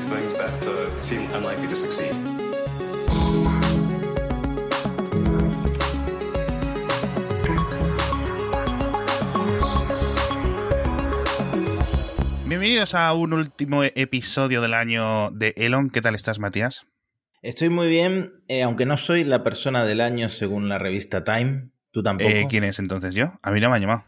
these things that uh, seem unlikely to succeed. Bienvenidos a un último episodio del año de Elon. ¿Qué tal estás, Matías? Estoy muy bien, eh, aunque no soy la persona del año según la revista Time. ¿Tú tampoco? Eh, ¿Quién es entonces yo? A mí no me ha llamado.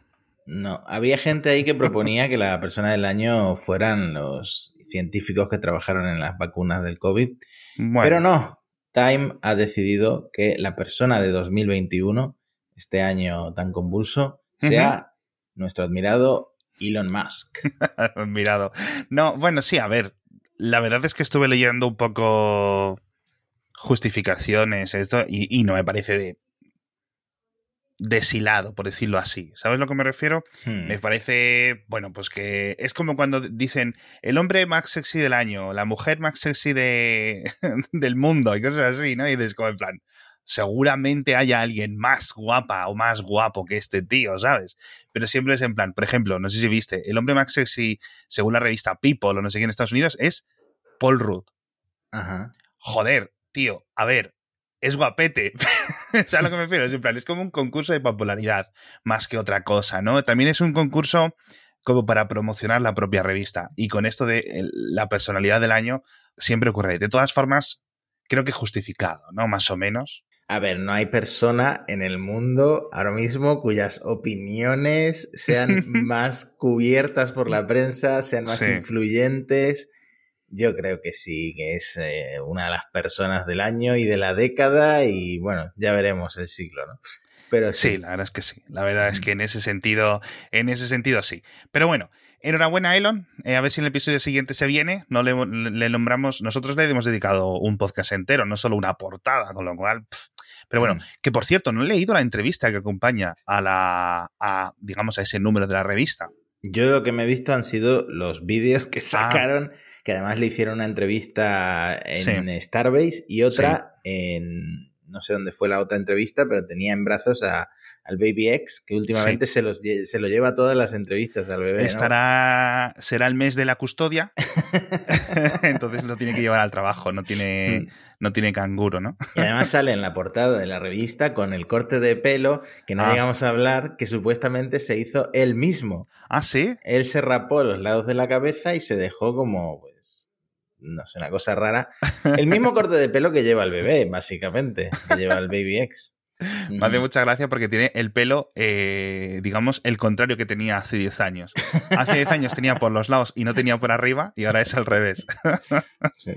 No, había gente ahí que proponía que la persona del año fueran los científicos que trabajaron en las vacunas del COVID. Pero no, Time ha decidido que la persona de 2021, este año tan convulso, sea nuestro admirado Elon Musk. admirado. No, bueno, sí, a ver. La verdad es que estuve leyendo un poco justificaciones esto y, y no me parece deshilado, por decirlo así. ¿Sabes a lo que me refiero? Hmm. Me parece, bueno, pues que es como cuando dicen el hombre más sexy del año, la mujer más sexy de, del mundo y cosas así, ¿no? Y dices como en plan, seguramente haya alguien más guapa o más guapo que este tío, ¿sabes? Pero siempre es en plan, por ejemplo, no sé si viste, el hombre más sexy, según la revista People o no sé qué en Estados Unidos, es Paul Rudd. Ajá. Joder, tío, a ver, es guapete. ¿Sabes a lo que me refiero? Es, en plan, es como un concurso de popularidad más que otra cosa, ¿no? También es un concurso como para promocionar la propia revista. Y con esto de la personalidad del año siempre ocurre. De todas formas, creo que justificado, ¿no? Más o menos. A ver, no hay persona en el mundo ahora mismo cuyas opiniones sean más cubiertas por la prensa, sean más Sí. influyentes. Yo creo que sí, que es eh, una de las personas del año y de la década y bueno, ya veremos el siglo, ¿no? Pero Sí, sí, la verdad es que sí. La verdad es que en ese sentido, en ese sentido sí. Pero bueno, enhorabuena Elon. Eh, a ver si en el episodio siguiente se viene. No le, le nombramos, nosotros le hemos dedicado un podcast entero, no solo una portada, con lo cual. pff. Pero bueno, Mm. que por cierto, no he leído la entrevista que acompaña a la, a, digamos, a ese número de la revista. yo lo que me he visto han sido los vídeos Ah. que sacaron, que además le hicieron una entrevista en Starbase y otra en, no sé dónde fue la otra entrevista, pero tenía en brazos a, al Baby X, que últimamente se, los, se lo lleva a todas las entrevistas al bebé. ¿no? Estará, será el mes de la custodia. Entonces lo tiene que llevar al trabajo, no tiene, Mm. no tiene canguro, ¿no? Y además sale en la portada de la revista con el corte de pelo que no Ah. llegamos a hablar, que supuestamente se hizo él mismo. Ah, sí. Él se rapó los lados de la cabeza y se dejó como, no sé, una cosa rara. El mismo corte de pelo que lleva el bebé, básicamente, que lleva el Baby X. Me hace mucha gracia porque tiene el pelo, eh, digamos, el contrario que tenía hace 10 años. Hace 10 años tenía por los lados y no tenía por arriba y ahora es al revés. Sí,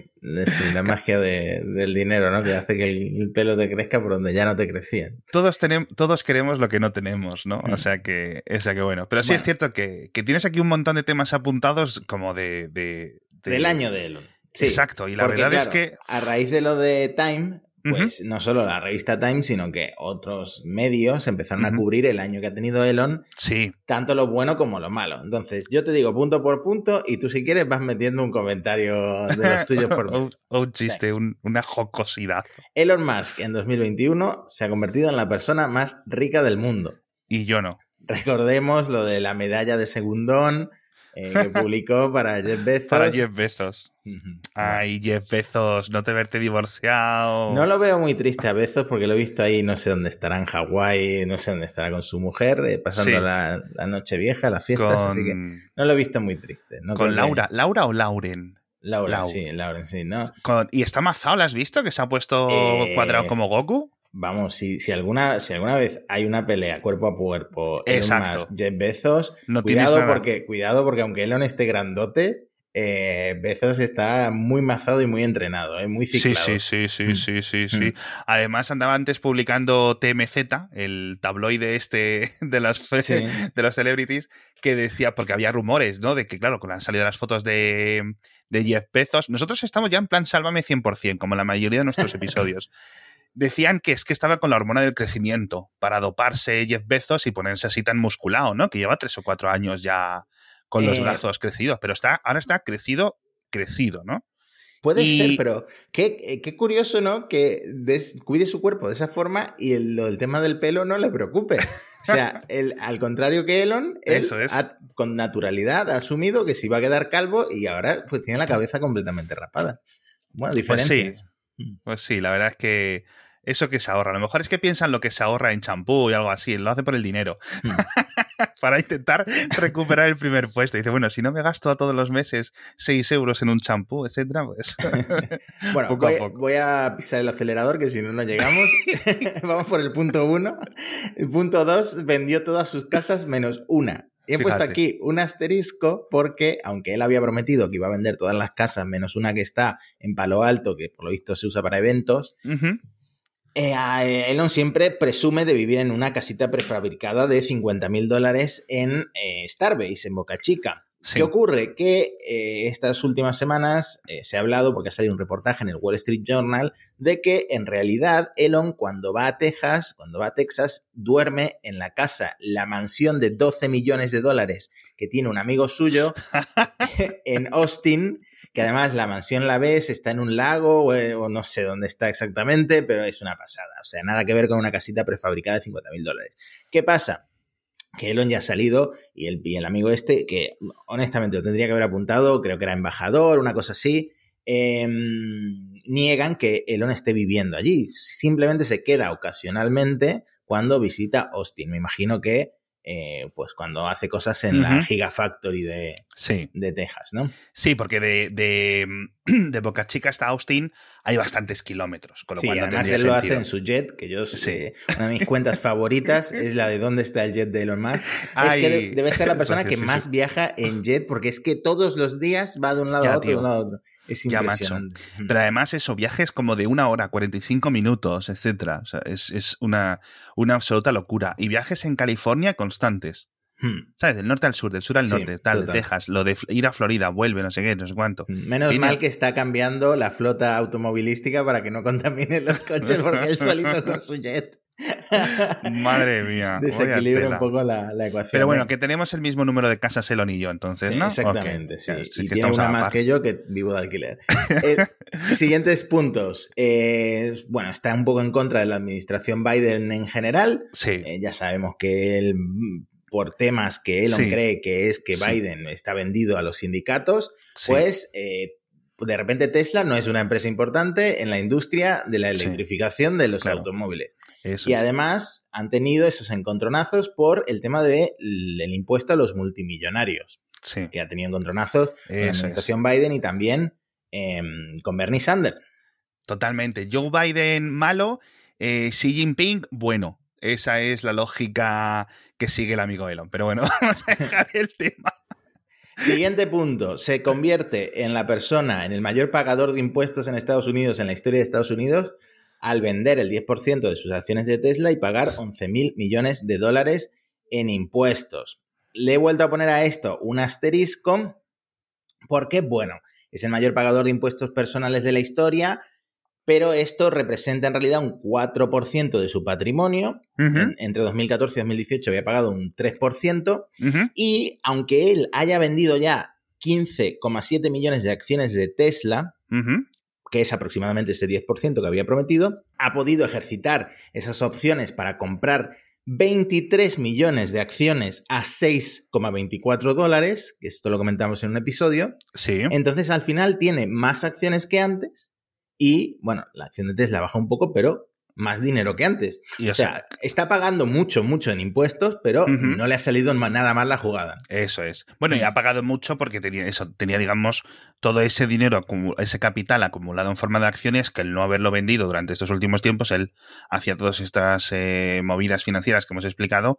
sí, la magia de- del dinero, ¿no? Que hace que el, el pelo te crezca por donde ya no te crecían. Todos, tenemos, todos queremos lo que no tenemos, ¿no? O Mm. sea que, o sea que bueno. Pero sí Bueno. es cierto que, que tienes aquí un montón de temas apuntados como de... de- de- Del año de Elon. Sí, Exacto, y la porque, verdad es que... A raíz de lo de Time, pues no solo la revista Time, sino que otros medios empezaron a cubrir el año que ha tenido Elon, Sí, tanto lo bueno como lo malo. Entonces, yo te digo punto por punto y tú si quieres vas metiendo un comentario de los tuyos por un, un chiste, un- una jocosidad. Elon Musk en 2021 se ha convertido en la persona más rica del mundo. Y yo no. Recordemos lo de la medalla de segundón eh, que publicó para Jeff Bezos. Para Jeff Bezos. Ay, Jeff Bezos, no te verte divorciado. No lo veo muy triste a Bezos porque lo he visto ahí, no sé dónde estará en Hawái, no sé dónde estará con su mujer, eh, pasando Sí. la, la noche vieja, las fiestas, con, así que no lo he visto muy triste. No con que- Laura. ¿Laura o Lauren? Laura, Lau. sí, Laura, sí, ¿no? Con- y está mazado, ¿lo has visto? Que se ha puesto Eh, cuadrado como Goku. Vamos, si, si, alguna, si alguna vez hay una pelea cuerpo a cuerpo, Elon Exacto. Musk, Jeff Bezos, No cuidado porque, cuidado porque aunque Elon esté grandote, eh, Bezos está muy mazado y muy entrenado, eh, muy Sí, ciclado. sí, sí, sí, Mm. sí, sí, sí. Mm. Además andaba antes publicando TMZ, el tabloide este de las Sí. de los celebrities, que decía, porque había rumores, ¿no? De que, claro, con han salido las fotos de, de Jeff Bezos, nosotros estamos ya en plan sálvame 100%, como la mayoría de nuestros episodios. Decían que es que estaba con la hormona del crecimiento para doparse Jeff Bezos y ponerse así tan musculado, ¿no? Que lleva tres o cuatro años ya con los Eh. brazos crecidos, pero está, ahora está crecido, crecido, ¿no? Puede Y- ser, pero qué, eh, qué curioso, ¿no? Que des- cuide su cuerpo de esa forma y el, del tema del pelo no le preocupe. O sea, al contrario que Elon, él con naturalidad ha asumido que se iba a quedar calvo y ahora pues tiene la cabeza completamente rapada. Bueno, diferente. Pues sí, pues sí, la verdad es que eso que se ahorra. A lo mejor es que piensan lo que se ahorra en champú y algo así, lo hace por el dinero. Hmm. Para intentar recuperar el primer puesto. dice, bueno, si no me gasto a todos los meses 6 euros en un champú, etcétera, pues. bueno, poco voy, a poco. voy a pisar el acelerador, que si no, no llegamos. Vamos por el punto 1. El punto 2 vendió todas sus casas menos una. Y he puesto aquí un asterisco porque, aunque él había prometido que iba a vender todas las casas menos una que está en Palo Alto, que por lo visto se usa para eventos, Elon siempre presume de vivir en una casita prefabricada de 50 mil dólares en eh, Starbase, en Boca Chica. ¿Qué ocurre? Que estas últimas semanas se ha hablado, porque ha salido un reportaje en el Wall Street Journal, de que en realidad Elon cuando va a Texas, cuando va a Texas, duerme en la casa, la mansión de 12 millones de dólares que tiene un amigo suyo en Austin, que además la mansión la ves, está en un lago o, no sé dónde está exactamente, pero es una pasada. O sea, nada que ver con una casita prefabricada de 50 mil dólares. ¿Qué pasa? que Elon ya ha salido y el, el, amigo este, que honestamente lo tendría que haber apuntado, creo que era embajador, una cosa así, em, niegan que Elon esté viviendo allí. Simplemente se queda ocasionalmente cuando visita Austin. Me imagino que eh, pues cuando hace cosas en la Gigafactory de, de Texas, ¿no? Sí, porque de, de, Boca Chica hasta Austin hay bastantes kilómetros. Con lo sí, además él lo hace en su jet, que yo sé, una de mis cuentas favoritas es la de dónde está el jet de Elon Musk. es que debe ser la persona que más viaja en jet, porque es que todos los días va de un lado a otro, de un lado a otro. Es impresionante. Pero además eso, viajes como de una hora, 45 minutos, etcétera. O sea, es, una, una absoluta locura. Y viajes en California constantes. Hmm. ¿Sabes? Del norte al sur, del sur al norte, tal, Texas, lo de ir a Florida, vuelve, no sé qué, no sé cuánto. Hmm. Menos mal que está cambiando la flota automovilística para que no contaminen los coches porque él solito con su jet. Madre mía. Desequilibra un poco la, ecuación. Pero bueno, que tenemos el mismo número de casas Elon y yo, entonces, ¿no? Exactamente, sí. y tiene una más que yo que vivo de alquiler. Eh, siguientes puntos. Eh, bueno, está un poco en contra de la administración Biden en general. Sí. Eh, ya sabemos que él por temas que Elon cree que es que Biden está vendido a los sindicatos, pues de repente Tesla no es una empresa importante en la industria de la electrificación de los automóviles. y además han tenido esos encontronazos por el tema del impuesto a los multimillonarios, que ha tenido encontronazos con la administración Biden y también em, con Bernie Sanders. Totalmente. Joe Biden malo, eh, Xi Jinping bueno. Esa es la lógica que sigue el amigo Elon. Pero bueno, vamos a dejar el tema. Siguiente punto. Se convierte en la persona, en el mayor pagador de impuestos en Estados Unidos, en la historia de Estados Unidos, al vender el 10% de sus acciones de Tesla y pagar 11 mil millones de dólares en impuestos. Le he vuelto a poner a esto un asterisco porque, bueno, es el mayor pagador de impuestos personales de la historia, pero esto representa en realidad un 4% de su patrimonio. entre 2014 y 2018 había pagado un 3%. Y aunque él haya vendido ya 15,7 millones de acciones de Tesla, que es aproximadamente ese 10% que había prometido, ha podido ejercitar esas opciones para comprar 23 millones de acciones a 6,24 dólares, que esto lo comentamos en un episodio. Sí. Entonces al final tiene más acciones que antes y bueno, la acción de Tesla baja un poco, pero más dinero que antes. o sea, está pagando mucho, mucho en impuestos, pero no le ha salido nada más la jugada. Eso es. Bueno, y ha pagado mucho porque tenía eso, tenía, digamos, todo ese dinero, ese capital acumulado en forma de acciones, que el no haberlo vendido durante estos últimos tiempos, él hacía todas estas eh, movidas financieras que hemos explicado.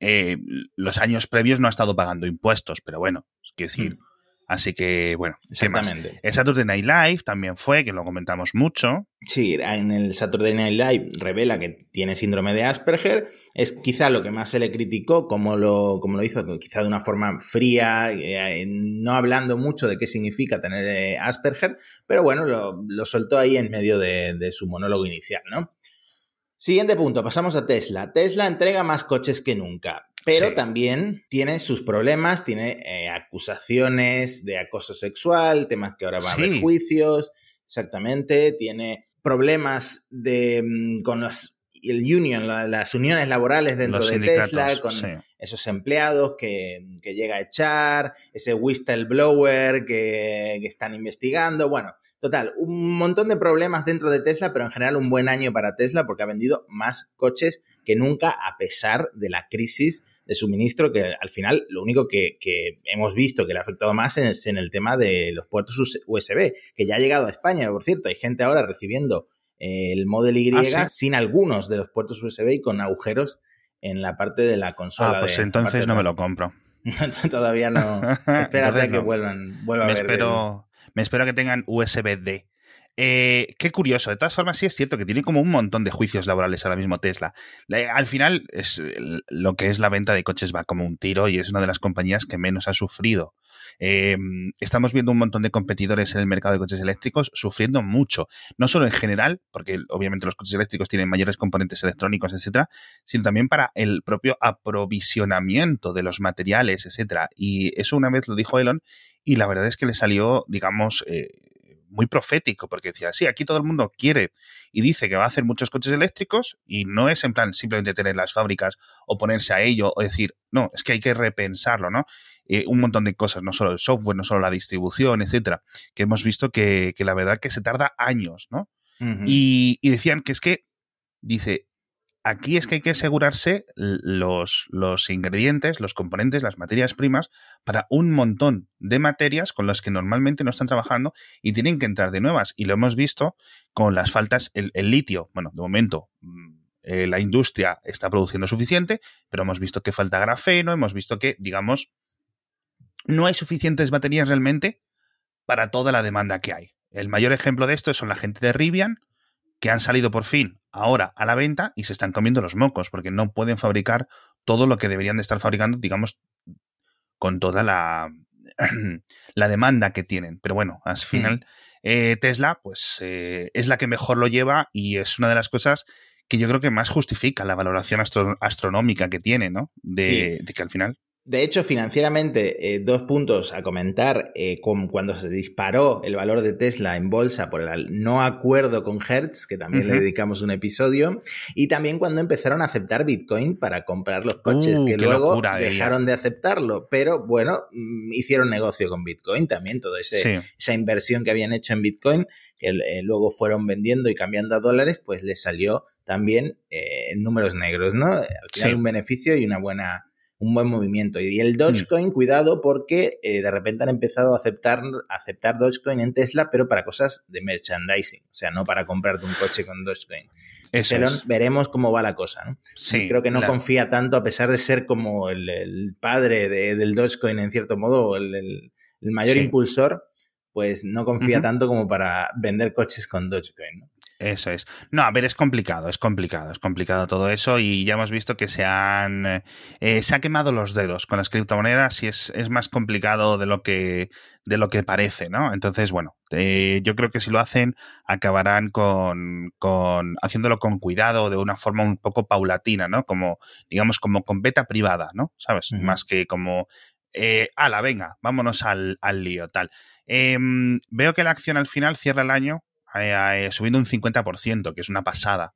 Eh, los años previos no ha estado pagando impuestos, pero bueno, es decir. Mm. Así que, bueno, exactamente. El Saturday Night Live también fue, que lo comentamos mucho. Sí, en el Saturday Night Live revela que tiene síndrome de Asperger. Es quizá lo que más se le criticó, como lo, como lo hizo, quizá de una forma fría, eh, no hablando mucho de qué significa tener eh, Asperger, pero bueno, lo, soltó ahí en medio de, de su monólogo inicial, ¿no? Siguiente punto, pasamos a Tesla. Tesla entrega más coches que nunca. Pero también tiene sus problemas, tiene eh, acusaciones de acoso sexual, temas que ahora van a haber juicios, exactamente, tiene problemas de, mm, con las el union, las uniones laborales dentro de Tesla, con esos empleados que, llega a echar, ese whistleblower que, que están investigando. Bueno, total, un montón de problemas dentro de Tesla, pero en general un buen año para Tesla porque ha vendido más coches que nunca a pesar de la crisis de suministro que al final lo único que, hemos visto que le ha afectado más es en el tema de los puertos USB, que ya ha llegado a España, por cierto, hay gente ahora recibiendo el Model Y ah, sin algunos de los puertos USB y con agujeros en la parte de la consola. Ah, pues entonces no me lo compro. Todavía no. Espérate a que vuelvan, vuelva me a ver. Espero, me espero que tengan USB-D. Eh, qué curioso. De todas formas, sí es cierto que tiene como un montón de juicios laborales ahora mismo Tesla. al final, es, lo que es la venta de coches va como un tiro y es una de las compañías que menos ha sufrido. Em, estamos viendo un montón de competidores en el mercado de coches eléctricos sufriendo mucho. No solo en general, porque obviamente los coches eléctricos tienen mayores componentes electrónicos, etcétera, sino también para el propio aprovisionamiento de los materiales, etcétera. Y eso una vez lo dijo Elon y la verdad es que le salió, digamos, eh, muy profético, porque decía, sí, aquí todo el mundo quiere y dice que va a hacer muchos coches eléctricos y no es en plan simplemente tener las fábricas o ponerse a ello o decir, no, es que hay que repensarlo, ¿no? Eh, un montón de cosas, no solo el software, no solo la distribución, etcétera, que hemos visto que, la verdad que se tarda años, ¿no? y, y decían que es que, dice, aquí es que hay que asegurarse los, ingredientes, los componentes, las materias primas para un montón de materias con las que normalmente no están trabajando y tienen que entrar de nuevas. Y lo hemos visto con las faltas, el, litio. Bueno, de momento mm, eh, la industria está produciendo suficiente, pero hemos visto que falta grafeno, hemos visto que, digamos, no hay suficientes baterías realmente para toda la demanda que hay. El mayor ejemplo de esto son la gente de Rivian, que han salido por fin ahora a la venta y se están comiendo los mocos, porque no pueden fabricar todo lo que deberían de estar fabricando, digamos, con toda la, la demanda que tienen. Pero bueno, al final, eh, Tesla, pues eh, es la que mejor lo lleva y es una de las cosas que yo creo que más justifica la valoración astronómica que tiene, ¿no? de que al final de hecho, financieramente, eh, dos puntos a comentar. Eh, cuando se disparó el valor de Tesla en bolsa por el no acuerdo con Hertz, que también le dedicamos un episodio, y también cuando empezaron a aceptar Bitcoin para comprar los coches, uh, que luego dejaron de aceptarlo. Pero bueno, mm, hicieron negocio con Bitcoin también, toda esa inversión que habían hecho en Bitcoin, que eh, luego fueron vendiendo y cambiando a dólares, pues les salió también en números negros, ¿no? Al final un beneficio y una buena un buen movimiento. Y el Dogecoin, mm. cuidado, porque eh, de repente han empezado a aceptar, aceptar Dogecoin en Tesla, pero para cosas de merchandising, o sea, no para comprarte un coche con Dogecoin. Pero veremos cómo va la cosa. ¿no? Sí, Creo que no confía tanto, a pesar de ser como el, padre del Dogecoin, en cierto modo, el, mayor impulsor, pues no confía tanto como para vender coches con Dogecoin. ¿no? Eso es. No, a ver, es complicado, es complicado, es complicado todo eso y ya hemos visto que se han... Eh, se ha quemado los dedos con las criptomonedas y es, es, más complicado de lo que de lo que parece, ¿no? Entonces, bueno, eh, yo creo que si lo hacen acabarán con, con haciéndolo con cuidado, de una forma un poco paulatina, ¿no? Como, digamos, como con beta privada, ¿no? ¿Sabes? Más que como... Eh, ala, venga, vámonos al, al lío, tal. Em, veo que la acción al final cierra el año eh, eh, subiendo un 50%, que es una pasada.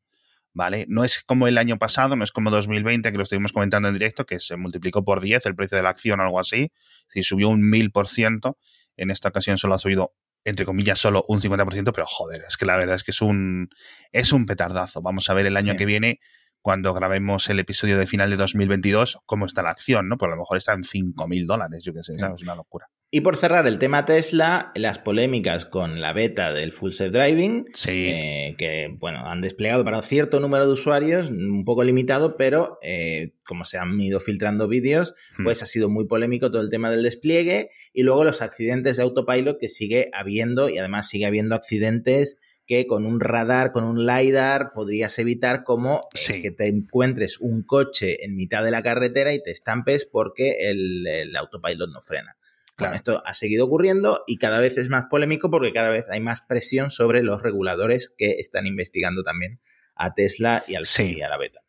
¿Vale? No es como el año pasado, no es como 2020, que lo estuvimos comentando en directo, que se multiplicó por 10 el precio de la acción o algo así. Es decir, subió un 1000%. En esta ocasión solo ha subido, entre comillas, solo un 50%, pero joder, es que la verdad es que es un, es un petardazo. Vamos a ver el año que viene, cuando grabemos el episodio de final de 2022, cómo está la acción, ¿no? Pues a lo mejor está en 5.000 dólares, yo qué sé, es una locura. Y por cerrar el tema Tesla, las polémicas con la beta del Full Self Driving, eh, que bueno, han desplegado para un cierto número de usuarios, un poco limitado, pero eh, como se han ido filtrando vídeos, hmm. pues ha sido muy polémico todo el tema del despliegue y luego los accidentes de autopilot que sigue habiendo y además sigue habiendo accidentes que con un radar, con un LiDAR, podrías evitar como eh, que te encuentres un coche en mitad de la carretera y te estampes porque el autopilot no frena. Claro. esto ha seguido ocurriendo y cada vez es más polémico porque cada vez hay más presión sobre los reguladores que están investigando también a Tesla y, al, sí. a la beta.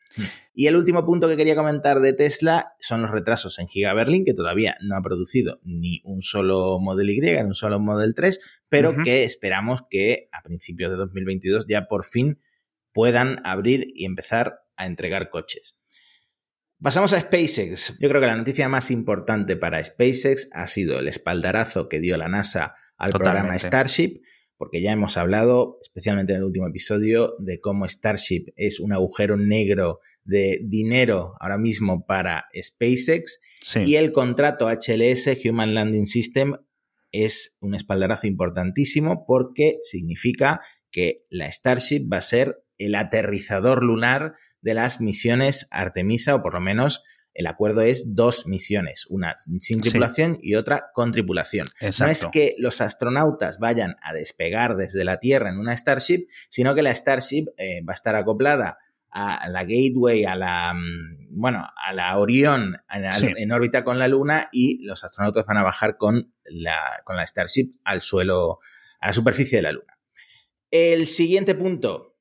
Y el último punto que quería comentar de Tesla son los retrasos en Giga Berlin, que todavía no ha producido ni un solo Model Y, ni un solo Model 3, pero que esperamos que a principios de 2022 ya por fin puedan abrir y empezar a entregar coches. Pasamos a SpaceX. Yo creo que la noticia más importante para SpaceX ha sido el espaldarazo que dio la NASA al programa Starship, porque ya hemos hablado, especialmente en el último episodio, de cómo Starship es un agujero negro de dinero ahora mismo para SpaceX. Y el contrato HLS, Human Landing System, es un espaldarazo importantísimo porque significa que la Starship va a ser el aterrizador lunar de las misiones Artemisa, o por lo menos el acuerdo es dos misiones, una sin tripulación y otra con tripulación. No es que los astronautas vayan a despegar desde la Tierra en una Starship, sino que la Starship eh, va a estar acoplada a la Gateway, a la mm, bueno, a la Orión en, órbita con la Luna y los astronautas van a bajar con la, con la Starship al suelo, a la superficie de la Luna. El siguiente punto,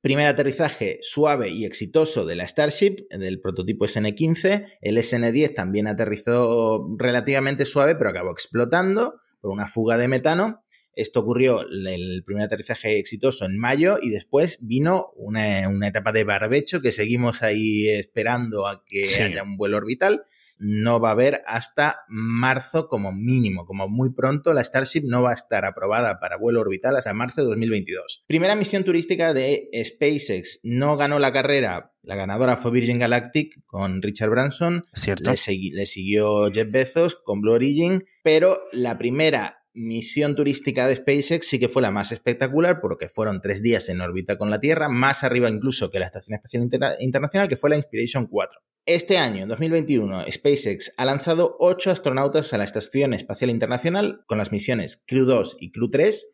Primer aterrizaje suave y exitoso de la Starship, del prototipo SN15. El SN10 también aterrizó relativamente suave, pero acabó explotando por una fuga de metano. Esto ocurrió el primer aterrizaje exitoso en mayo y después vino una, etapa de barbecho que seguimos ahí esperando a que haya un vuelo orbital no va a haber hasta marzo como mínimo, como muy pronto la Starship no va a estar aprobada para vuelo orbital hasta marzo de 2022. Primera misión turística de SpaceX, no ganó la carrera, la ganadora fue Virgin Galactic con Richard Branson, Cierto. Le, le siguió Jeff Bezos con Blue Origin, pero la primera misión turística de SpaceX sí que fue la más espectacular porque fueron tres días en órbita con la Tierra, más arriba incluso que la Estación Espacial Internacional, que fue la Inspiration 4. Este año, en 2021, SpaceX ha lanzado ocho astronautas a la Estación Espacial Internacional con las misiones Crew 2 y Crew 3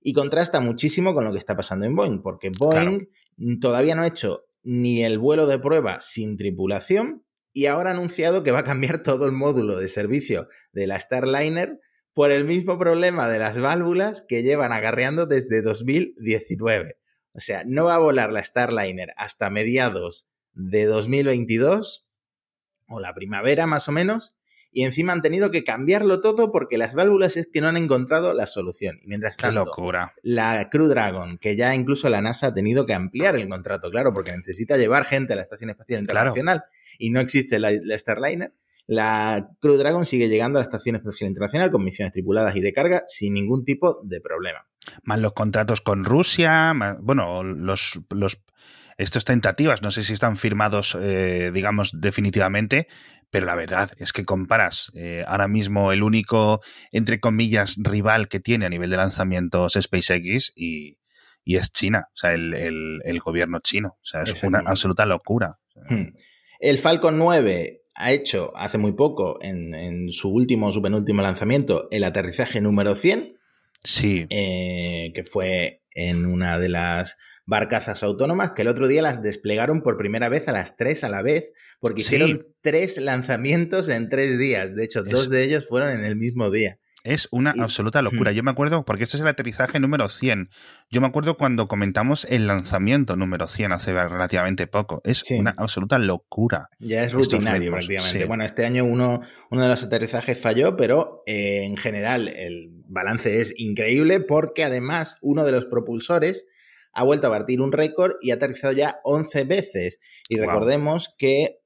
y contrasta muchísimo con lo que está pasando en Boeing, porque Boeing todavía no ha hecho ni el vuelo de prueba sin tripulación y ahora ha anunciado que va a cambiar todo el módulo de servicio de la Starliner por el mismo problema de las válvulas que llevan agarreando desde 2019. O sea, no va a volar la Starliner hasta mediados de 2022, o la primavera más o menos, y encima han tenido que cambiarlo todo porque las válvulas es que no han encontrado la solución. Y mientras tanto, locura. la Crew Dragon, que ya incluso la NASA ha tenido que ampliar el contrato, claro, porque necesita llevar gente a la Estación Espacial Internacional y no existe la, Starliner. La Crew Dragon sigue llegando a la Estación Espacial Internacional con misiones tripuladas y de carga sin ningún tipo de problema. Más los contratos con Rusia, bueno, los, los estas tentativas, no sé si están firmados, eh, digamos, definitivamente, pero la verdad es que comparas eh, ahora mismo el único, entre comillas, rival que tiene a nivel de lanzamientos SpaceX y, y es China, o sea, el, el, gobierno chino. O sea, es, una absoluta locura. Hmm. El Falcon 9 ha hecho hace muy poco, en, en, su último, su penúltimo lanzamiento, el aterrizaje número 100. Sí. Eh, que fue en una de las barcazas autónomas que el otro día las desplegaron por primera vez a las tres a la vez, porque hicieron tres lanzamientos en tres días. De hecho, dos de ellos fueron en el mismo día. Es una absoluta locura. Yo me acuerdo, porque este es el aterrizaje número 100. Yo me acuerdo cuando comentamos el lanzamiento número 100 hace relativamente poco. Es una absoluta locura. Ya es rutinario prácticamente. Bueno, este año uno, uno de los aterrizajes falló, pero eh, en general el balance es increíble porque además uno de los propulsores ha vuelto a batir un récord y ha aterrizado ya 11 veces. Y recordemos que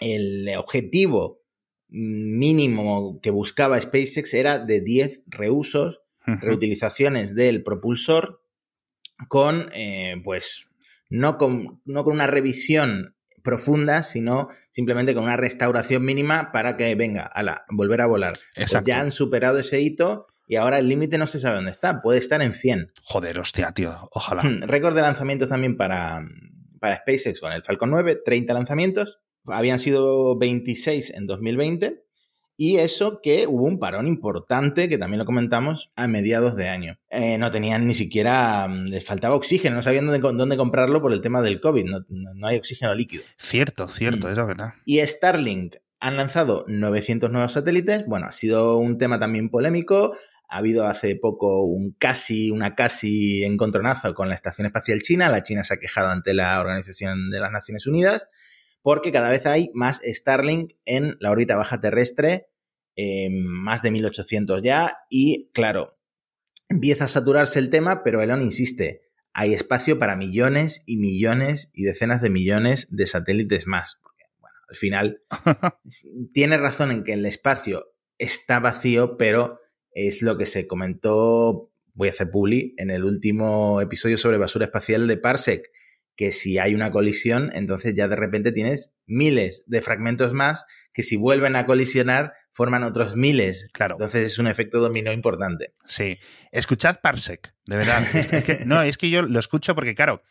el objetivo mínimo que buscaba SpaceX era de 10 reusos, reutilizaciones del propulsor con, eh, pues, no con, no con una revisión profunda, sino simplemente con una restauración mínima para que venga, a la, volver a volar. Pues ya han superado ese hito y ahora el límite no se sabe dónde está, puede estar en 100. Joder, hostia, tío, ojalá. Récord de lanzamientos también para, para SpaceX con el Falcon 9, 30 lanzamientos. Habían sido 26 en 2020. Y eso que hubo un parón importante, que también lo comentamos, a mediados de año. Eh, no tenían ni siquiera, mm, les faltaba oxígeno, no sabían dónde, dónde comprarlo por el tema del COVID, no, no hay oxígeno líquido. Cierto, cierto, mm. es verdad. Y Starlink han lanzado 900 nuevos satélites, bueno, ha sido un tema también polémico, ha habido hace poco un casi, una casi encontronazo con la Estación Espacial China. La China se ha quejado ante la Organización de las Naciones Unidas porque cada vez hay más Starlink en la órbita baja terrestre, eh, más de 1800 ya. Y claro, empieza a saturarse el tema, pero Elon insiste. hay espacio para millones y millones y decenas de millones de satélites más. Porque, bueno, al final tiene razón en que el espacio está vacío, pero es lo que se comentó, voy a hacer publi, en el último episodio sobre basura espacial de Parsec, que si hay una colisión, entonces ya de repente tienes miles de fragmentos más que si vuelven a colisionar forman otros miles. Claro. Entonces es un efecto dominó importante. Sí. Escuchad Parsec, de verdad. no, es que yo lo escucho porque, claro,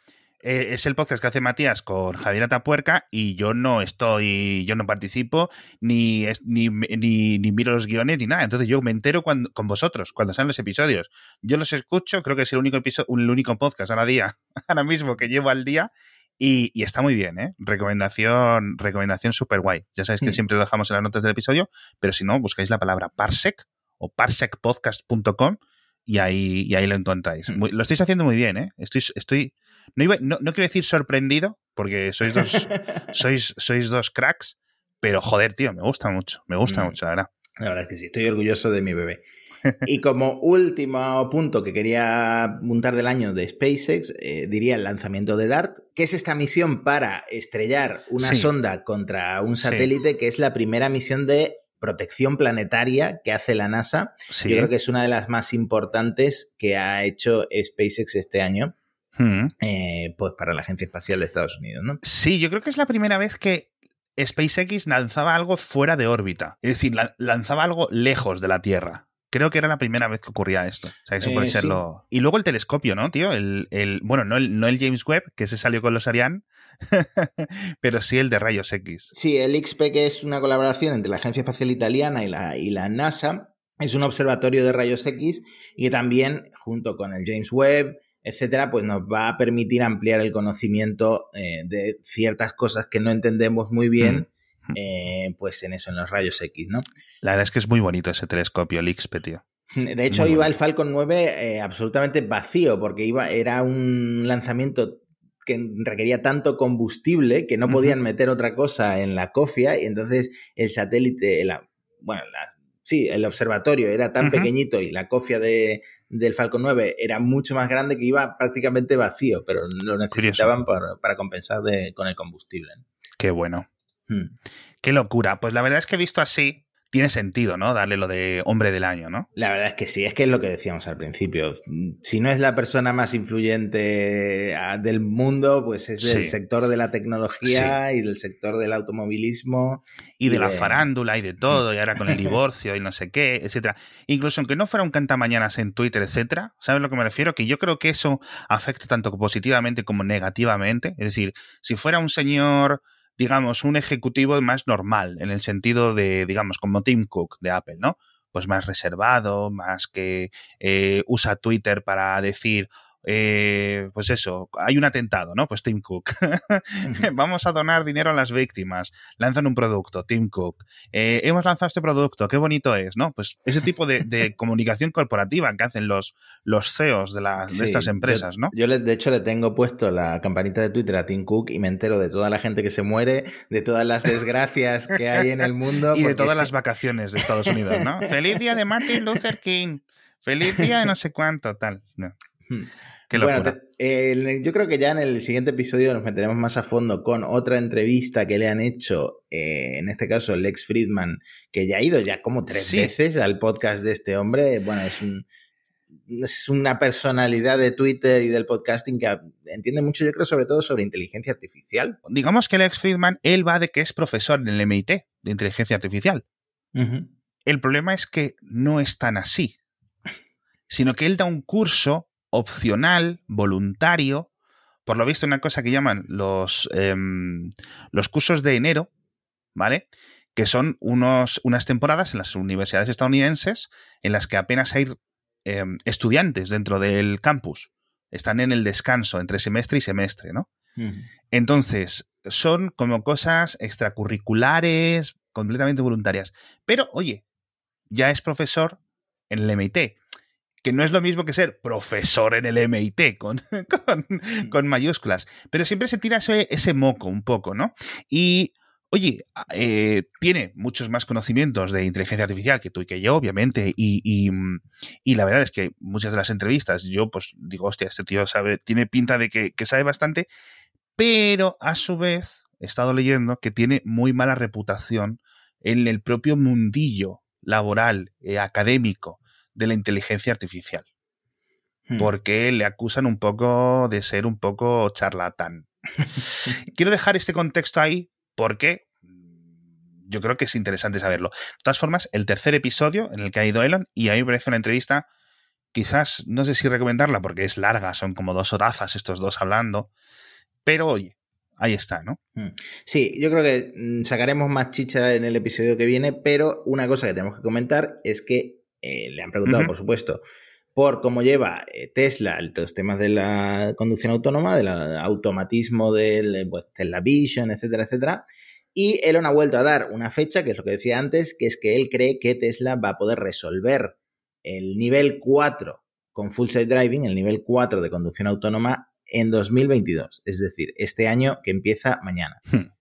eh, es el podcast que hace Matías con Javier Atapuerca y yo no estoy, yo no participo, ni, ni, ni, miro los guiones, ni nada. Entonces yo me entero cuando, con vosotros, cuando salen los episodios. Yo los escucho, creo que es el único episodio, el único podcast ahora día, ahora mismo que llevo al día. Y, está muy bien, ¿eh? Recomendación, recomendación súper guay. Ya sabéis que mm. siempre lo dejamos en las notas del episodio, pero si no, buscáis la palabra parsec o parsecpodcast.com y ahí, y ahí lo encontráis. Mm. lo estáis haciendo muy bien, ¿eh? Estoy, estoy no, no, quiero decir sorprendido, porque sois dos, sois, sois dos cracks, pero joder, tío, me gusta mucho, me gusta mm. mucho, la verdad. La verdad es que sí, estoy orgulloso de mi bebé. Y como último punto que quería apuntar del año de SpaceX, eh, diría el lanzamiento de DART, que es esta misión para estrellar una sonda contra un satélite, que es la primera misión de protección planetaria que hace la NASA. Yo creo que es una de las más importantes que ha hecho SpaceX este año. Hmm. Eh, pues para la Agencia Espacial de Estados Unidos, ¿no? Sí, yo creo que es la primera vez que SpaceX lanzaba algo fuera de órbita. Es decir, lanzaba algo lejos de la Tierra. Creo que era la primera vez que ocurría esto. O sea, eso puede eh, serlo. Y luego el telescopio, ¿no, tío? El, bueno, no el, no el James Webb, que se salió con los Ariane, pero sí el de rayos X. Sí, el XP, que es una colaboración entre la Agencia Espacial Italiana y la, y la NASA, es un observatorio de rayos X y que también, junto con el James Webb, etcétera, pues nos va a permitir ampliar el conocimiento eh, de ciertas cosas que no entendemos muy bien, eh, pues en eso, en los rayos X, ¿no? La verdad es que es muy bonito ese telescopio, el XP, tío. De hecho, iba el Falcon 9 eh, absolutamente vacío, porque iba, era un lanzamiento que requería tanto combustible que no podían meter otra cosa en la cofia y entonces el satélite, la, bueno, la, sí, el observatorio era tan pequeñito y la cofia de, del Falcon 9 era mucho más grande que iba prácticamente vacío, pero lo necesitaban para, compensar con el combustible. Qué bueno. Hmm. Qué locura. Pues la verdad es que he visto así, tiene sentido, ¿no? Darle lo de hombre del año, ¿no? La verdad es que sí, es que es lo que decíamos al principio. Si no es la persona más influyente ah, del mundo, pues es del sector de la tecnología y del sector del automovilismo. Y, de, la farándula y de todo, y ahora con el divorcio y no sé qué, etcétera. Incluso aunque no fuera un cantamañanas en Twitter, etcétera, ¿sabes a lo que me refiero? Que yo creo que eso afecta tanto positivamente como negativamente. Es decir, si fuera un señor digamos, un ejecutivo más normal, en el sentido de, digamos, como Tim Cook de Apple, ¿no? Pues más reservado, más que eh, usa Twitter para decir, eh, pues eso, hay un atentado, ¿no? Pues Tim Cook. Vamos a donar dinero a las víctimas. Lanzan un producto, Tim Cook. Eh, hemos lanzado este producto, qué bonito es, ¿no? Pues ese tipo de, comunicación corporativa que hacen los, los CEOs de, de estas empresas, ¿no? Yo, de hecho, le tengo puesto la campanita de Twitter a Tim Cook y me entero de toda la gente que se muere, de todas las desgracias que hay en el mundo. Y de todas las vacaciones de Estados Unidos, ¿no? Feliz día de Martin Luther King. Feliz día de no sé cuánto, tal. No. Hmm. Bueno, yo creo que ya en el siguiente episodio nos meteremos más a fondo con otra entrevista que le han hecho, eh, en este caso Lex Friedman, que ya ha ido ya como tres veces al podcast de este hombre. Bueno, es es una personalidad de Twitter y del podcasting que entiende mucho, yo creo, sobre todo sobre inteligencia artificial. Digamos que Lex Friedman, él va de que es profesor en el MIT de inteligencia artificial. El problema es que no es tan así, sino que él da un curso opcional, voluntario, por lo visto una cosa que llaman los, em, los cursos de enero, ¿vale? Que son unos, unas temporadas en las universidades estadounidenses en las que apenas hay em, estudiantes dentro del campus. Están en el descanso entre semestre y semestre, ¿no? Entonces, son como cosas extracurriculares, completamente voluntarias. Pero, oye, ya es profesor en el MIT que no es lo mismo que ser profesor en el MIT con, con, mayúsculas, pero siempre se tira ese, ese, moco un poco, ¿no? Y Oye, eh, tiene muchos más conocimientos de inteligencia artificial que tú y que yo, obviamente, y, y, la verdad es que muchas de las entrevistas yo pues digo, hostia, este tío sabe, tiene pinta de que, que sabe bastante, pero a su vez he estado leyendo que tiene muy mala reputación en el propio mundillo laboral, eh, académico de la inteligencia artificial. Hmm. Porque le acusan un poco de ser un poco charlatán. Quiero dejar este contexto ahí porque yo creo que es interesante saberlo. De todas formas, el tercer episodio en el que ha ido Elon, y ahí me parece una entrevista, quizás, no sé si recomendarla porque es larga, son como dos horazas estos dos hablando, pero oye, ahí está, ¿no? Hmm. Sí, yo creo que mm, sacaremos más chicha en el episodio que viene, pero una cosa que tenemos que comentar es que eh, le han preguntado, por supuesto, por cómo lleva eh, Tesla los temas de la conducción autónoma, del automatismo del pues, Tesla Vision, etcétera, etcétera. Y Elon ha vuelto a dar una fecha, que es lo que decía antes, que es que él cree que Tesla va a poder resolver el nivel 4 con Full Self Driving, el nivel 4 de conducción autónoma, en 2022, es decir, este año que empieza mañana. Hmm.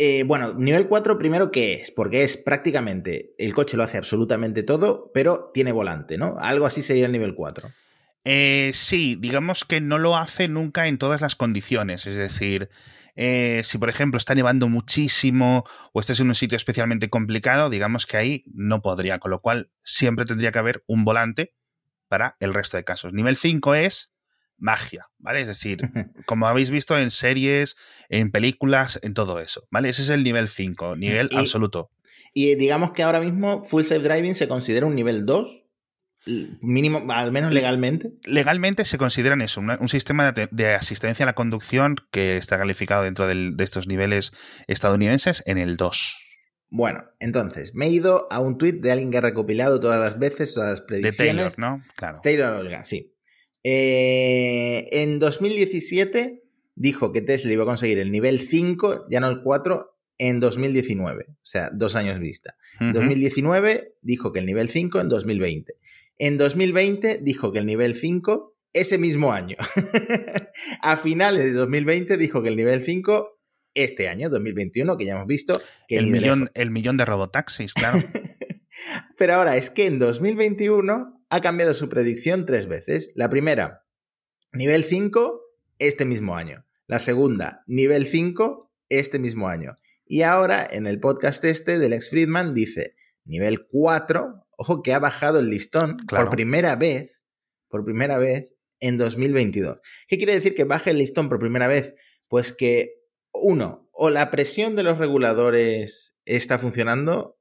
Eh, bueno, nivel 4, primero, ¿qué es? Porque es prácticamente, el coche lo hace absolutamente todo, pero tiene volante, ¿no? Algo así sería el nivel 4. Eh, sí, digamos que no lo hace nunca en todas las condiciones, es decir, eh, si por ejemplo está nevando muchísimo o estás en un sitio especialmente complicado, digamos que ahí no podría, con lo cual siempre tendría que haber un volante para el resto de casos. Nivel 5 es magia, ¿vale? Es decir, como habéis visto en series, en películas, en todo eso, ¿vale? Ese es el nivel 5, nivel absoluto. Y digamos que ahora mismo Full Safe Driving se considera un nivel 2, mínimo, al menos legalmente. Legalmente se consideran eso, un, sistema de, asistencia a la conducción que está calificado dentro de estos niveles estadounidenses en el 2. Bueno, entonces, me he ido a un tweet de alguien que ha recopilado todas las veces, todas las predicciones. De Taylor, ¿no? Claro. Taylor sí. Eh, en 2017 dijo que Tesla iba a conseguir el nivel 5, ya no el 4, en 2019. O sea, dos años vista. En 2019 dijo que el nivel 5 en 2020. En 2020 dijo que el nivel 5 ese mismo año. a finales de 2020 dijo que el nivel 5 este año, 2021, que ya hemos visto. Que el, millón, el millón de robotaxis, claro. Pero ahora es que en 2021 ha cambiado su predicción tres veces. La primera, nivel 5 este mismo año. La segunda, nivel 5 este mismo año. Y ahora en el podcast este del ex Friedman dice nivel 4, ojo que ha bajado el listón por primera vez, por primera vez en 2022. ¿Qué quiere decir que baje el listón por primera vez? Pues que uno, o la presión de los reguladores está funcionando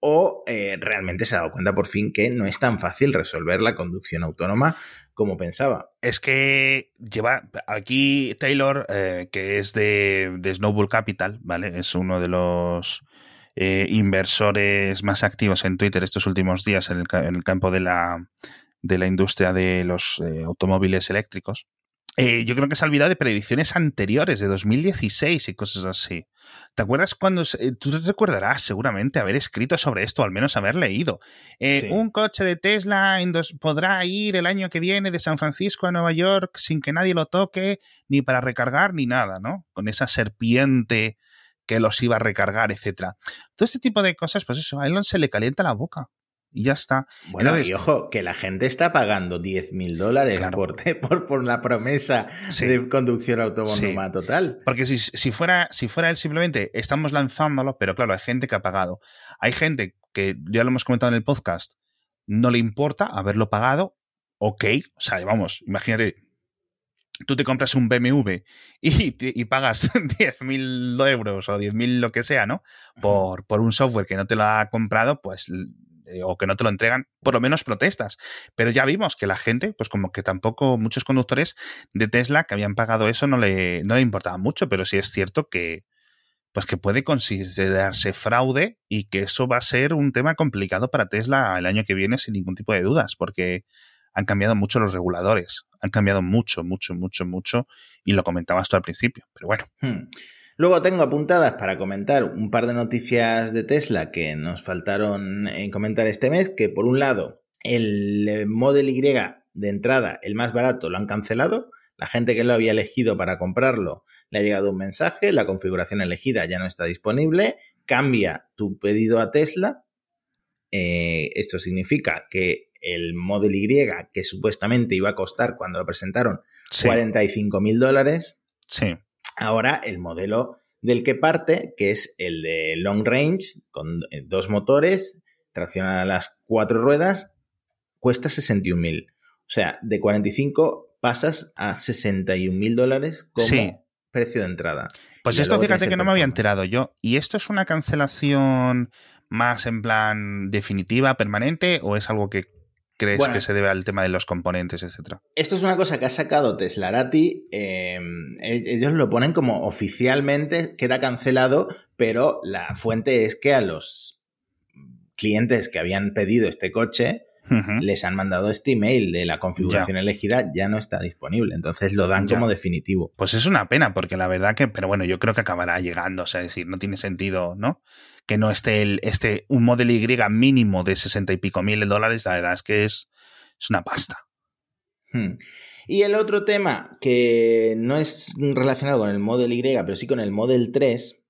o eh, realmente se ha dado cuenta por fin que no es tan fácil resolver la conducción autónoma como pensaba. Es que lleva aquí Taylor, eh, que es de, Snowball Capital, ¿vale? Es uno de los eh, inversores más activos en Twitter estos últimos días en el, campo de la, de la industria de los automóviles eléctricos. Eh, yo creo que se ha olvidado de predicciones anteriores, de 2016 y cosas así. ¿Te acuerdas cuando... Eh, tú te recordarás seguramente haber escrito sobre esto, al menos haber leído. Eh, un coche de Tesla podrá ir el año que viene de San Francisco a Nueva York sin que nadie lo toque, ni para recargar, ni nada, ¿no? Con esa serpiente que los iba a recargar, etcétera. Todo este tipo de cosas, pues eso, a Elon se le calienta la boca y ya está. Bueno, y ojo, que la gente está pagando 10 mil dólares por, por, la promesa de conducción autónoma total. Porque si, si, fuera, si fuera él simplemente, estamos lanzándolo, pero claro, hay gente que ha pagado. Hay gente que, ya lo hemos comentado en el podcast, no le importa haberlo pagado, ok, o sea, vamos, imagínate, tú te compras un BMW y, y pagas 10.000 euros o 10.000 lo que sea, ¿no? Por, por un software que no te lo ha comprado, pues eh, o que no te lo entregan, por lo menos protestas. Pero ya vimos que la gente, pues como que tampoco muchos conductores de Tesla que habían pagado eso no le, no le importaba mucho, pero sí es cierto que, pues que puede considerarse fraude y que eso va a ser un tema complicado para Tesla el año que viene sin ningún tipo de dudas, porque han cambiado mucho los reguladores, han cambiado mucho, mucho, mucho, mucho, y lo comentabas tú al principio, pero bueno. Hmm. Luego tengo apuntadas para comentar un par de noticias de Tesla que nos faltaron en comentar este mes, que por un lado el Model Y de entrada, el más barato, lo han cancelado, La gente que lo había elegido para comprarlo le ha llegado un mensaje, la configuración elegida ya no está disponible, cambia tu pedido a Tesla. Eh, esto significa que el Model Y, que supuestamente iba a costar cuando lo presentaron 45 mil dólares, sí. Ahora el modelo del que parte, que es el de long range, con eh, dos motores, tracción a las cuatro ruedas, cuesta 61 mil. O sea, de 45 pasas a 61 mil dólares como precio de entrada. Pues esto fíjate que no me había enterado yo. ¿Y esto es una cancelación más en plan definitiva, permanente, o es algo que crees que se debe al tema de los componentes, etcétera? Esto es una cosa que ha sacado Teslarati. Eh, ellos lo ponen como oficialmente queda cancelado, pero la fuente es que a los clientes que habían pedido este coche les han mandado este email de la configuración elegida ya no está disponible. Entonces lo dan como definitivo. Pues es una pena, porque la verdad que, pero bueno, yo creo que acabará llegando. O sea, es decir, no tiene sentido, ¿no? Que no esté el, este, un Model Y mínimo de sesenta y pico mil dólares, la verdad es que es, es una pasta. Hmm. Y el otro tema que no es relacionado con el Model Y, pero sí con el Model 3,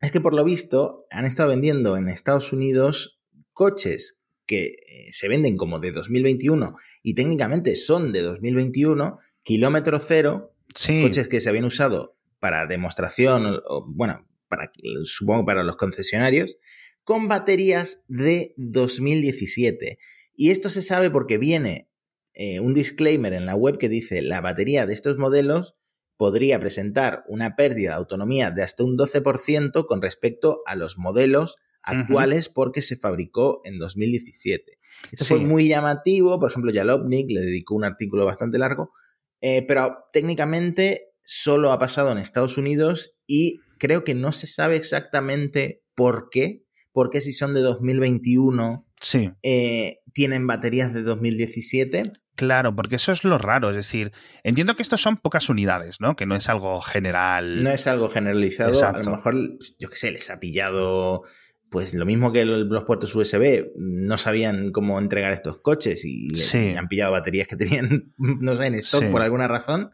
es que por lo visto han estado vendiendo en Estados Unidos coches que eh, se venden como de 2021 y técnicamente son de 2021, kilómetro cero, coches que se habían usado para demostración, o, bueno, para, supongo para los concesionarios, con baterías de 2017. Y esto se sabe porque viene eh, un disclaimer en la web que dice la batería de estos modelos podría presentar una pérdida de autonomía de hasta un 12% con respecto a los modelos actuales porque se fabricó en 2017. Esto fue muy llamativo, por ejemplo, Jalopnik le dedicó un artículo bastante largo, eh, pero técnicamente solo ha pasado en Estados Unidos y creo que no se sabe exactamente por qué, porque si son de 2021 sí. Eh, tienen baterías de 2017. Claro, porque eso es lo raro, es decir, entiendo que estos son pocas unidades, ¿no? Que no es algo general. No es algo generalizado, a lo mejor, yo qué sé, les ha pillado pues lo mismo que los puertos USB no sabían cómo entregar estos coches y han pillado baterías que tenían, no sé, en stock por alguna razón.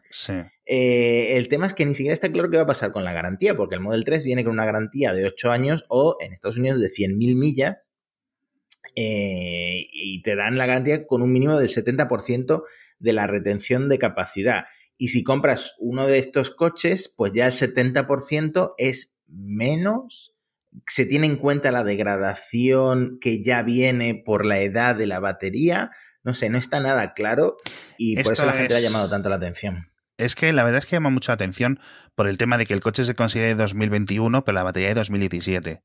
Eh, el tema es que ni siquiera está claro qué va a pasar con la garantía, porque el Model 3 viene con una garantía de 8 años o en Estados Unidos de 100.000 millas eh, y te dan la garantía con un mínimo del 70% de la retención de capacidad. Y si compras uno de estos coches, pues ya el 70% es menos se tiene en cuenta la degradación que ya viene por la edad de la batería. No sé, no está nada claro y por eso la gente le ha llamado tanto la atención. Es que la verdad es que llama mucha atención por el tema de que el coche se considere de 2021, pero la batería de 2017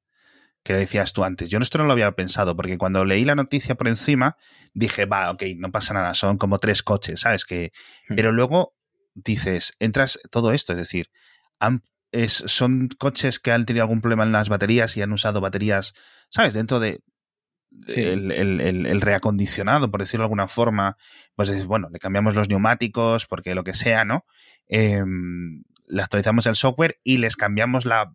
que decías tú antes. Yo esto no lo había pensado, porque cuando leí la noticia por encima, dije, va, ok, no pasa nada, son como tres coches, ¿sabes? Que, hmm. Pero luego dices, entras todo esto, es decir, han son coches que han tenido algún problema en las baterías y han usado baterías, ¿sabes? Dentro de, el, reacondicionado, por decirlo de alguna forma, pues bueno, le cambiamos los neumáticos, porque lo que sea, ¿no? Em, le actualizamos el software y les cambiamos la,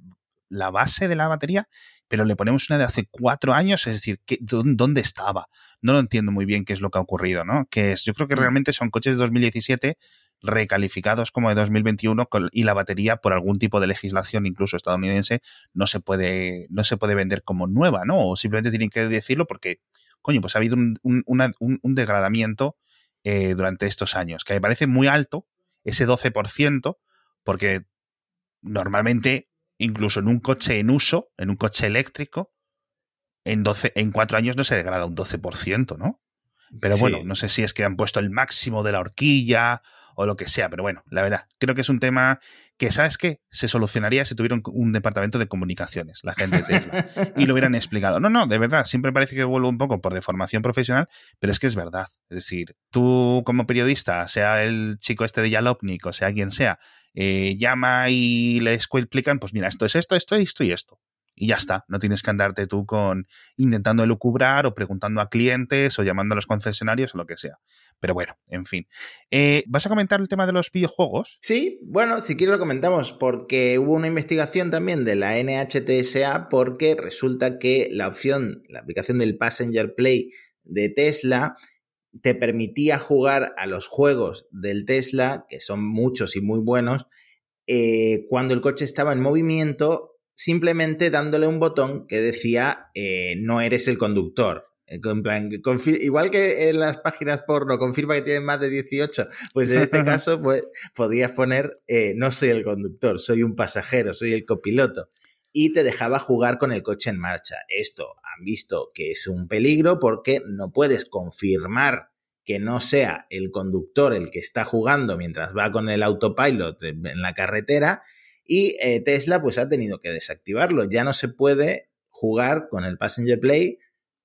base de la batería, pero le ponemos una de hace cuatro años, es decir, ¿dónde estaba? No lo entiendo muy bien qué es lo que ha ocurrido, ¿no? Que es, yo creo que mm. realmente son coches de 2017 recalificados como de 2021 y la batería por algún tipo de legislación incluso estadounidense no se puede no se puede vender como nueva, ¿no? O simplemente tienen que decirlo porque coño, pues ha habido un, un, degradamiento eh, durante estos años, que me parece muy alto, ese 12%, porque normalmente, incluso en un coche en uso, en un coche eléctrico, en, 12, en cuatro años no se degrada un 12%, ¿no? Pero bueno, no sé si es que han puesto el máximo de la horquilla o lo que sea, pero bueno, la verdad, creo que es un tema que, ¿sabes qué? Se solucionaría si tuvieran un departamento de comunicaciones, la gente de Tesla, y lo hubieran explicado. No, no, de verdad, siempre parece que vuelvo un poco por deformación profesional, pero es que es verdad. Es decir, tú como periodista, sea el chico este de Jalopnik o sea quien sea, eh, llama y les explican, pues mira, esto es esto, esto, esto y esto y ya está. No tienes que andarte tú con intentando elucubrar o preguntando a clientes o llamando a los concesionarios o lo que sea. Pero bueno, en fin. Eh, ¿Vas a comentar el tema de los videojuegos? Sí, bueno, si quieres lo comentamos, porque hubo una investigación también de la NHTSA, porque resulta que la opción, la aplicación del Passenger Play de Tesla, te permitía jugar a los juegos del Tesla, que son muchos y muy buenos, eh, cuando el coche estaba en movimiento, simplemente dándole un botón que decía eh, no eres el conductor. Eh, igual que en las páginas porno confirma que tienen más de 18, pues en este caso pues, podías poner no soy el conductor, soy un pasajero, soy el copiloto. Y te dejaba jugar con el coche en marcha. Esto han visto que es un peligro porque no puedes confirmar que no sea el conductor el que está jugando mientras va con el autopilot en la carretera y eh, Tesla pues ha tenido que desactivarlo. Ya no se puede jugar con el Passenger Play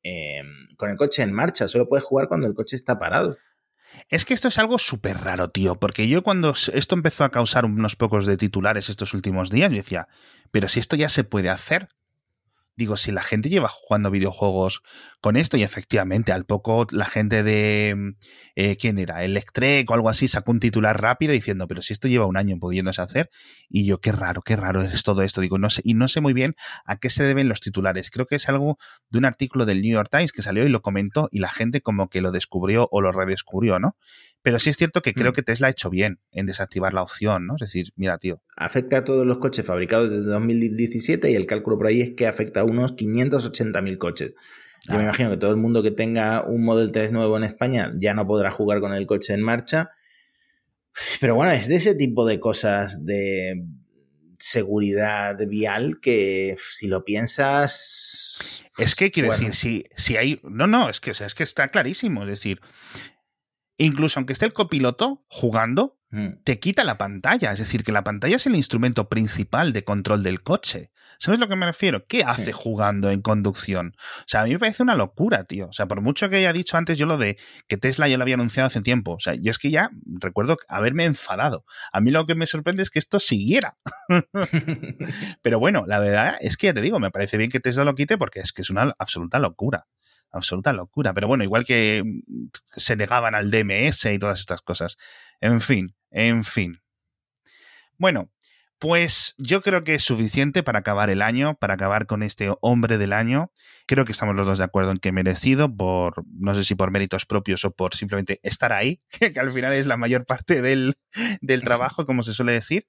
em, con el coche en marcha, solo puedes jugar cuando el coche está parado. Es que esto es algo súper raro, tío, porque yo cuando esto empezó a causar unos pocos de titulares estos últimos días, yo decía, pero si esto ya se puede hacer, digo, si la gente lleva jugando videojuegos con esto y efectivamente al poco la gente de, mm, eh, ¿quién era? Electrek o algo así sacó un titular rápido diciendo, pero si esto lleva un año pudiéndose hacer y yo, qué raro, qué raro es todo esto, digo, no sé, y no sé muy bien a qué se deben los titulares. Creo que es algo de un artículo del New York Times que salió y lo comentó y la gente como que lo descubrió o lo redescubrió, ¿no? Pero sí es cierto que creo mm. que Tesla ha hecho bien en desactivar la opción, ¿no? Es decir, mira, tío. Afecta a todos los coches fabricados desde 2017 y el cálculo por ahí es que afecta a unos 580.000 coches. Yo me ah. imagino que todo el mundo que tenga un Model 3 nuevo en España ya no podrá jugar con el coche en marcha. Pero bueno, es de ese tipo de cosas de seguridad vial que si lo piensas... Es que quiero decir, si, si hay... No, no, es que, o sea, es que está clarísimo. Es decir, incluso aunque esté el copiloto jugando, mm. te quita la pantalla. Es decir, que la pantalla es el instrumento principal de control del coche. ¿Sabes a lo que me refiero? ¿Qué hace jugando en conducción? O sea, a mí me parece una locura, tío. O sea, por mucho que haya dicho antes yo lo de que Tesla ya lo había anunciado hace tiempo. O sea, yo es que ya recuerdo haberme enfadado. A mí lo que me sorprende es que esto siguiera. Pero bueno, la verdad es que ya te digo, me parece bien que Tesla lo quite porque es que es una absoluta locura absoluta locura. Pero bueno, igual que mm, se negaban al DMS y todas estas cosas. En fin, en fin. Bueno, pues yo creo que es suficiente para acabar el año, para acabar con este hombre del año. Creo que estamos los dos de acuerdo en que merecido, por no sé si por méritos propios o por simplemente estar ahí, que al final es la mayor parte del, del trabajo, como se suele decir.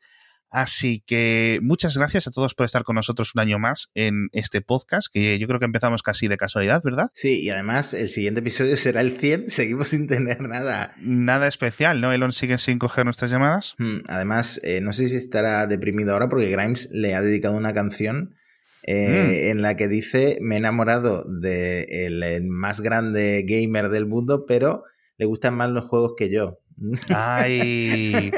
Así que muchas gracias a todos por estar con nosotros un año más en este podcast, que yo creo que empezamos casi de casualidad, ¿verdad? Sí, y además el siguiente episodio será el 100, seguimos sin tener nada. Nada especial, ¿no? Elon sigue sin coger nuestras llamadas. Hmm, además, eh, no sé si estará deprimido ahora porque Grimes le ha dedicado una canción eh, hmm. en la que dice, me he enamorado del de más grande gamer del mundo, pero le gustan más los juegos que yo. Ay,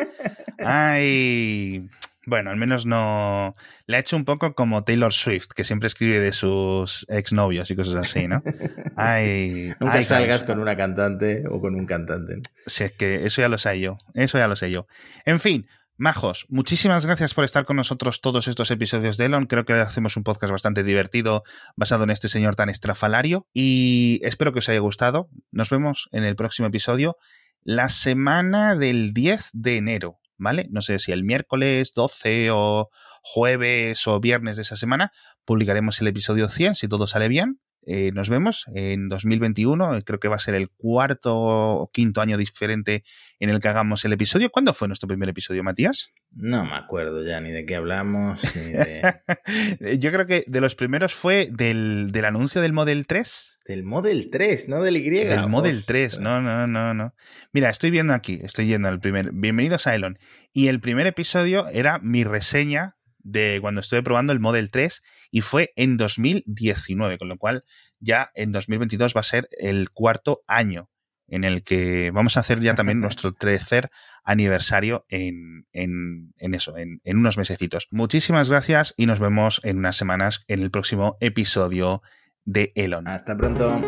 ay. Bueno, al menos no. Le ha hecho un poco como Taylor Swift, que siempre escribe de sus exnovios y cosas así, ¿no? Ay, Nunca salgas con una cantante o con un cantante. Sí, es que eso ya lo sé yo. Eso ya lo sé yo. En fin, Majos, muchísimas gracias por estar con nosotros todos estos episodios de Elon. Creo que hacemos un podcast bastante divertido basado en este señor tan estrafalario y espero que os haya gustado. Nos vemos en el próximo episodio la semana del 10 de enero. ¿Vale? No sé si el miércoles 12 o jueves o viernes de esa semana publicaremos el episodio 100, si todo sale bien. Eh, nos vemos en 2021, creo que va a ser el cuarto o quinto año diferente en el que hagamos el episodio. ¿Cuándo fue nuestro primer episodio, Matías? No me acuerdo ya ni de qué hablamos. Yo creo que de los primeros fue del, del, anuncio del Model 3. Del Model 3, no del Y. Del Model 3, no, no, no, no. Mira, estoy viendo aquí, estoy yendo al primer. Bienvenidos a Elon. Y el primer episodio era mi reseña de cuando estuve probando el Model 3 y fue en 2019, con lo cual ya en 2022 va a ser el cuarto año en el que vamos a hacer ya también nuestro tercer aniversario en, en, en eso, en, en, unos mesecitos. Muchísimas gracias y nos vemos en unas semanas en el próximo episodio de Elon. Hasta pronto.